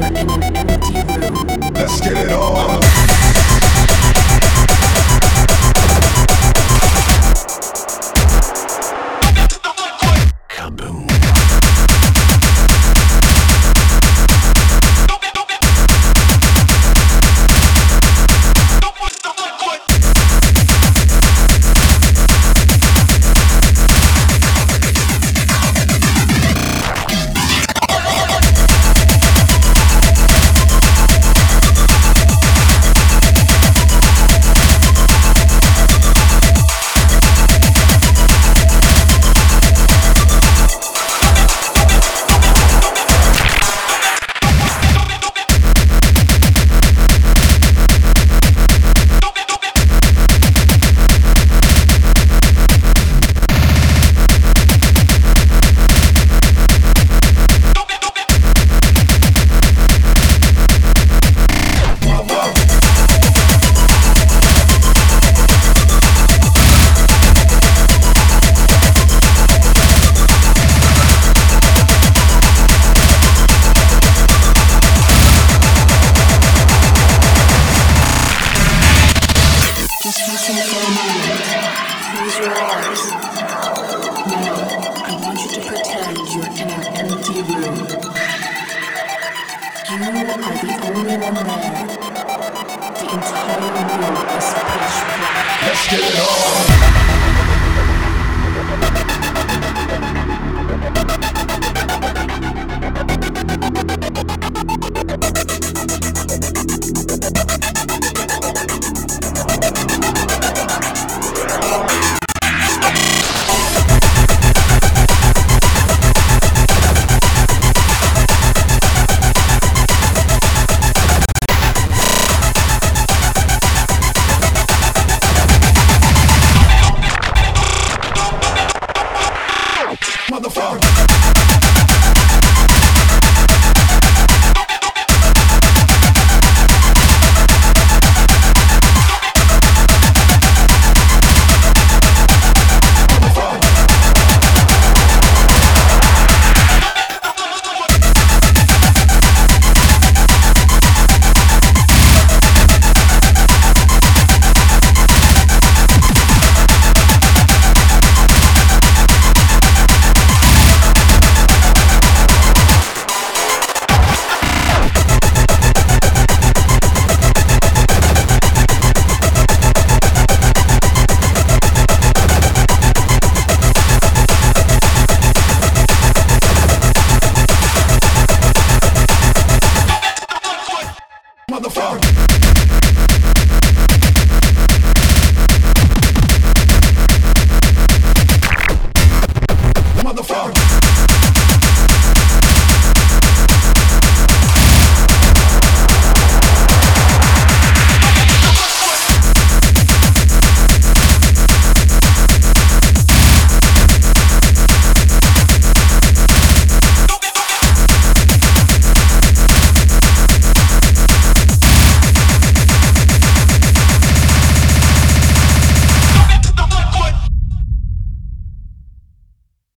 Let's get it on. your. Now, I want you to pretend you're in an empty room. You are the only one there. The entire room is pitch black. Let's get it on!